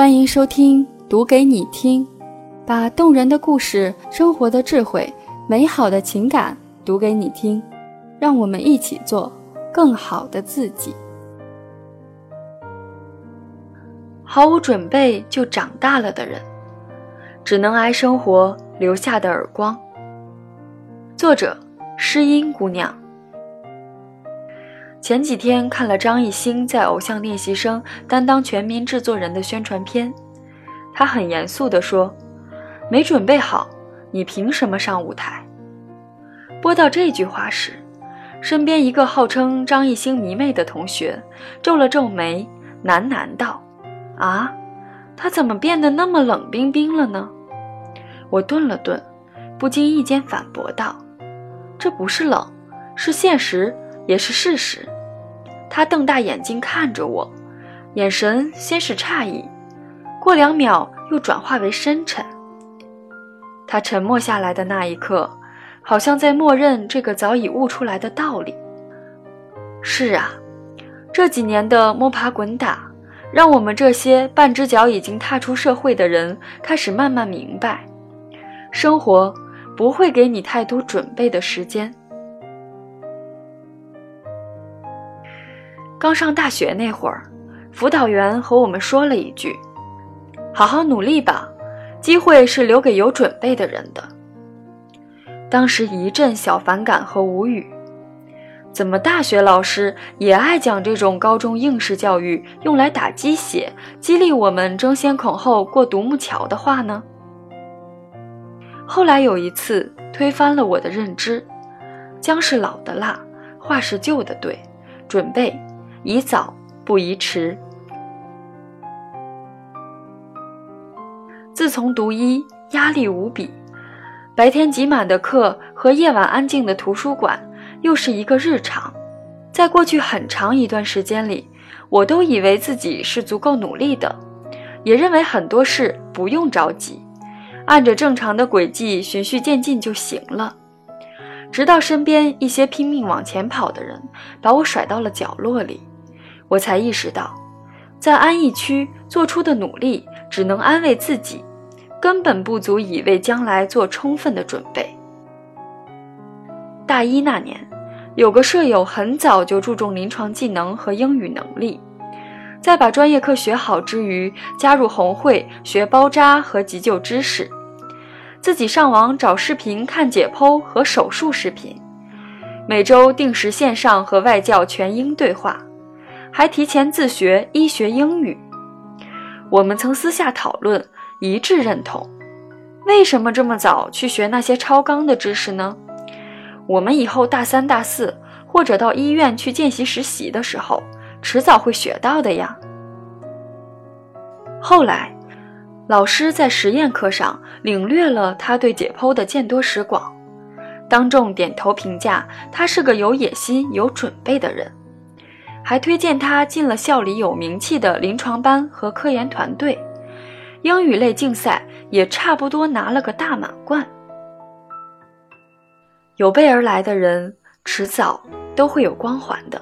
欢迎收听《读给你听》，把动人的故事、生活的智慧、美好的情感读给你听，让我们一起做更好的自己。毫无准备就长大了的人，只能挨生活留下的耳光。作者：诗音姑娘。前几天看了张艺兴在《偶像练习生》担当全民制作人的宣传片，他很严肃地说：“没准备好，你凭什么上舞台？”播到这句话时，身边一个号称张艺兴迷妹的同学皱了皱眉，喃喃道：“啊，他怎么变得那么冷冰冰了呢？”我顿了顿，不经意间反驳道：“这不是冷，是现实。”也是事实。他瞪大眼睛看着我，眼神先是诧异，过两秒又转化为深沉。他沉默下来的那一刻，好像在默认这个早已悟出来的道理。是啊，这几年的摸爬滚打，让我们这些半只脚已经踏出社会的人，开始慢慢明白，生活不会给你太多准备的时间。刚上大学那会儿，辅导员和我们说了一句：“好好努力吧，机会是留给有准备的人的。”当时一阵小反感和无语，怎么大学老师也爱讲这种高中应试教育用来打鸡血、激励我们争先恐后过独木桥的话呢？后来有一次推翻了我的认知，姜是老的辣，话是旧的对，准备。宜早不宜迟。自从读医，压力无比，白天挤满的课和夜晚安静的图书馆又是一个日常。在过去很长一段时间里，我都以为自己是足够努力的，也认为很多事不用着急，按着正常的轨迹循序渐进就行了。直到身边一些拼命往前跑的人把我甩到了角落里。我才意识到，在安逸区做出的努力只能安慰自己，根本不足以为将来做充分的准备。大一那年，有个舍友很早就注重临床技能和英语能力，在把专业课学好之余，加入红会学包扎和急救知识，自己上网找视频看解剖和手术视频，每周定时线上和外教全英对话。还提前自学医学英语，我们曾私下讨论，一致认同。为什么这么早去学那些超纲的知识呢？我们以后大三、大四，或者到医院去见习实习的时候，迟早会学到的呀。后来，老师在实验课上领略了他对解剖的见多识广，当众点头评价他是个有野心、有准备的人。还推荐他进了校里有名气的临床班和科研团队，英语类竞赛也差不多拿了个大满贯。有备而来的人，迟早都会有光环的。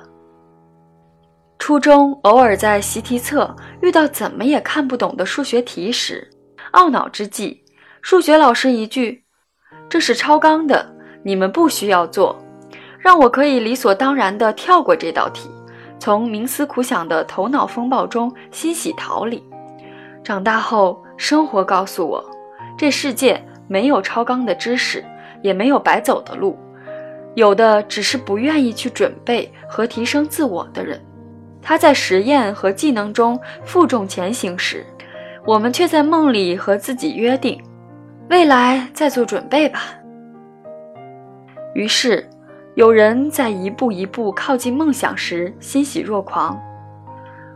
初中偶尔在习题册遇到怎么也看不懂的数学题时，懊恼之际，数学老师一句：“这是超纲的，你们不需要做”，让我可以理所当然地跳过这道题。从冥思苦想的头脑风暴中欣喜逃离。长大后，生活告诉我，这世界没有超纲的知识，也没有白走的路，有的只是不愿意去准备和提升自我的人。他在实验和技能中负重前行时，我们却在梦里和自己约定，未来再做准备吧。于是。有人在一步一步靠近梦想时欣喜若狂，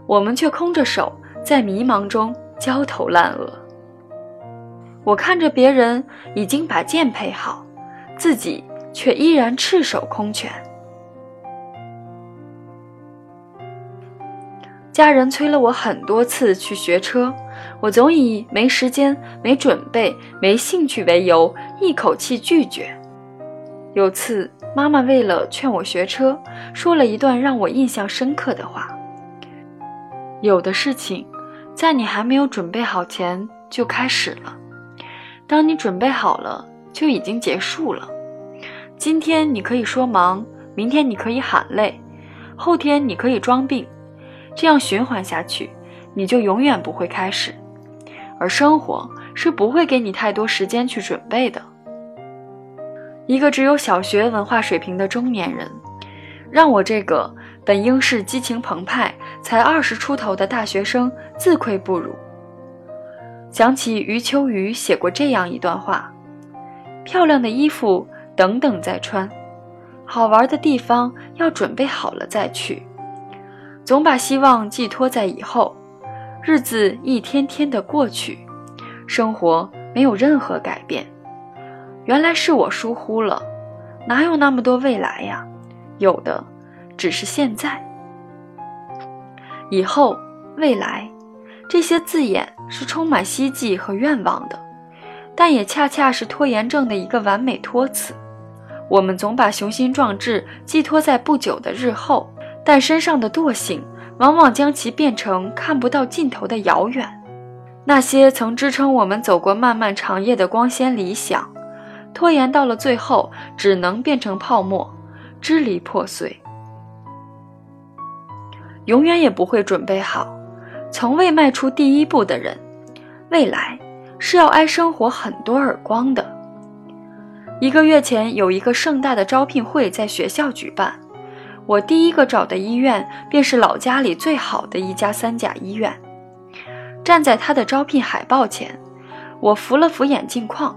我们却空着手在迷茫中焦头烂额。我看着别人已经把剑配好，自己却依然赤手空拳。家人催了我很多次去学车，我总以没时间、没准备、没兴趣为由，一口气拒绝。有次。妈妈为了劝我学车，说了一段让我印象深刻的话：“有的事情，在你还没有准备好前就开始了，当你准备好了，就已经结束了。今天你可以说忙，明天你可以喊累，后天你可以装病，这样循环下去，你就永远不会开始。而生活是不会给你太多时间去准备的。一个只有小学文化水平的中年人，让我这个。本应是激情澎湃、才二十出头的大学生自愧不如。想起余秋雨写过这样一段话：漂亮的衣服等等再穿，好玩的地方要准备好了再去。总把希望寄托在以后，日子一天天的过去，生活没有任何改变。原来是我疏忽了，哪有那么多未来呀？有的。只是现在、以后、未来，这些字眼是充满希冀和愿望的，但也恰恰是拖延症的一个完美托词。我们总把雄心壮志寄托在不久的日后，但身上的惰性往往将其变成看不到尽头的遥远。那些曾支撑我们走过漫漫长夜的光鲜理想，拖延到了最后，只能变成泡沫，支离破碎。永远也不会准备好，从未迈出第一步的人，未来是要挨生活很多耳光的。一个月前，有一个盛大的招聘会在学校举办，我第一个找的医院便是老家里最好的一家三甲医院。站在他的招聘海报前，我扶了扶眼镜框，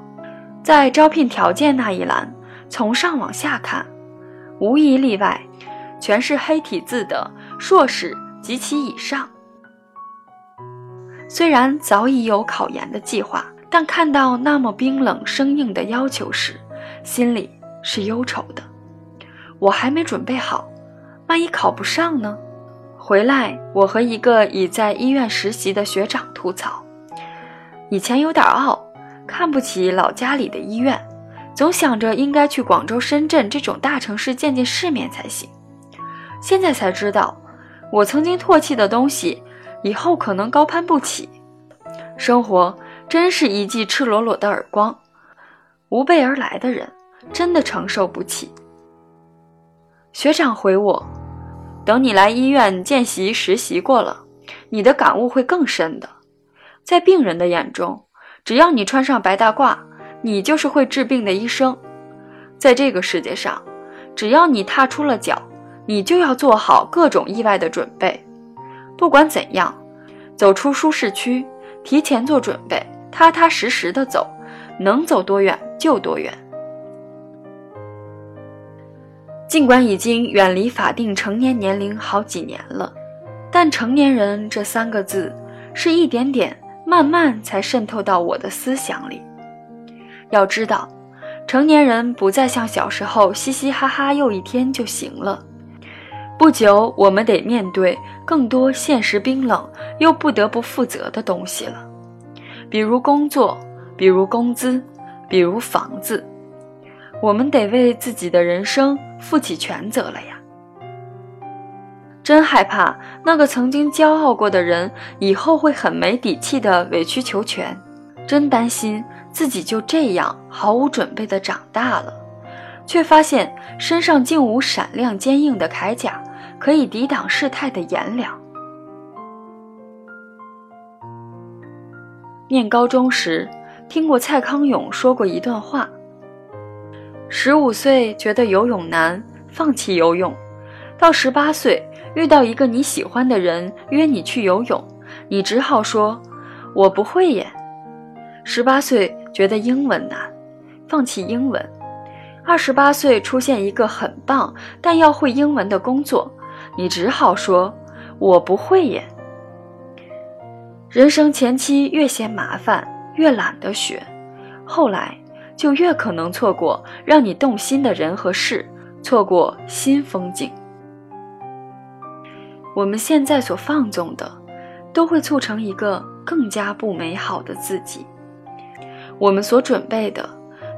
在招聘条件那一栏，从上往下看，无一例外，全是黑体字的。硕士及其以上，虽然早已有考研的计划，但看到那么冰冷生硬的要求时，心里是忧愁的。我还没准备好，万一考不上呢？回来，我和一个已在医院实习的学长吐槽：以前有点傲，看不起老家里的医院，总想着应该去广州、深圳这种大城市见见世面才行。现在才知道。我曾经唾弃的东西，以后可能高攀不起。生活真是一记赤裸裸的耳光，无备而来的人真的承受不起。学长回我：“等你来医院见习实习过了，你的感悟会更深的。在病人的眼中，只要你穿上白大褂，你就是会治病的医生。在这个世界上，只要你踏出了脚。”你就要做好各种意外的准备，不管怎样，走出舒适区，提前做准备，踏踏实实的走，能走多远就多远。尽管已经远离法定成年年龄好几年了，但“成年人”这三个字是一点点、慢慢才渗透到我的思想里。要知道，成年人不再像小时候嘻嘻哈哈又一天就行了。不久，我们得面对更多现实冰冷又不得不负责的东西了，比如工作，比如工资，比如房子，我们得为自己的人生负起全责了呀！真害怕那个曾经骄傲过的人以后会很没底气的委曲求全，真担心自己就这样毫无准备的长大了。却发现身上竟无闪亮坚硬的铠甲，可以抵挡世态的炎凉。念高中时，听过蔡康永说过一段话：十五岁觉得游泳难，放弃游泳；到十八岁遇到一个你喜欢的人约你去游泳，你只好说“我不会耶”。十八岁觉得英文难，放弃英文。二十八岁出现一个很棒但要会英文的工作，你只好说：“我不会耶。”人生前期越嫌麻烦，越懒得学，后来就越可能错过让你动心的人和事，错过新风景。我们现在所放纵的，都会促成一个更加不美好的自己。我们所准备的。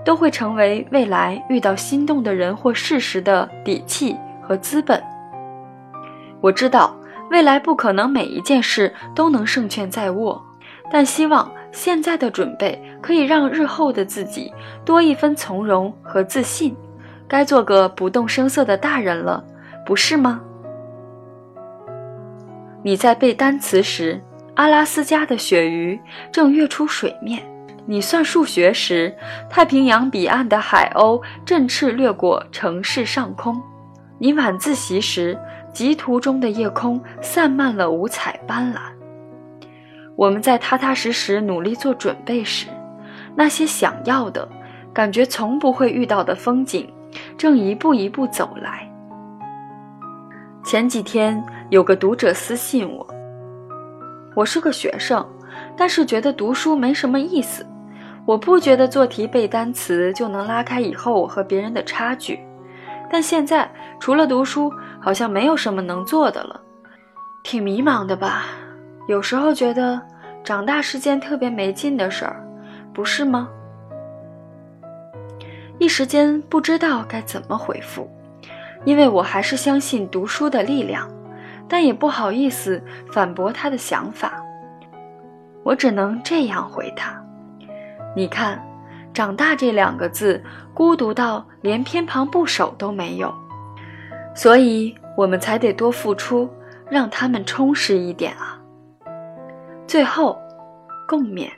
都会成为未来遇到心动的人或事时的底气和资本。我知道未来不可能每一件事都能胜券在握，但希望现在的准备可以让日后的自己多一分从容和自信。该做个不动声色的大人了，不是吗？你在背单词时，阿拉斯加的鳕鱼正跃出水面；你算数学时，太平洋彼岸的海鸥振翅掠过城市上空；你晚自习时，极途中的夜空散漫了五彩斑斓。我们在踏踏实实努力做准备时，那些想要的感觉从不会遇到的风景，正一步一步走来。前几天有个读者私信我，我是个学生，但是觉得读书没什么意思。我不觉得做题背单词就能拉开以后我和别人的差距，但现在除了读书，好像没有什么能做的了，挺迷茫的吧？有时候觉得长大是件特别没劲的事儿，不是吗？一时间不知道该怎么回复。因为我还是相信读书的力量，但也不好意思反驳他的想法。我只能这样回他：“你看，长大这两个字孤独到连偏旁部首都没有，所以我们才得多付出，让他们充实一点啊。”最后，共勉。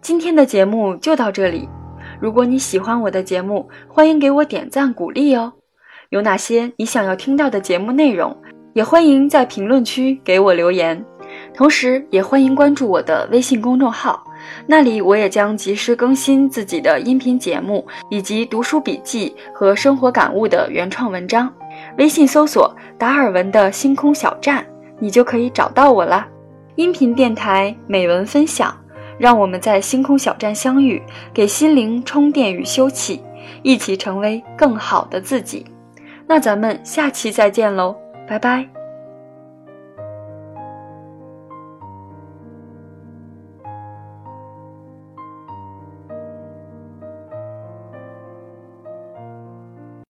今天的节目就到这里。如果你喜欢我的节目，欢迎给我点赞鼓励哦。有哪些你想要听到的节目内容，也欢迎在评论区给我留言。同时，也欢迎关注我的微信公众号，那里我也将及时更新自己的音频节目以及读书笔记和生活感悟的原创文章。微信搜索“达尔文的星空小站”，你就可以找到我啦。音频电台美文分享。让我们在星空小站相遇，给心灵充电与休憩，一起成为更好的自己。那咱们下期再见喽，拜拜。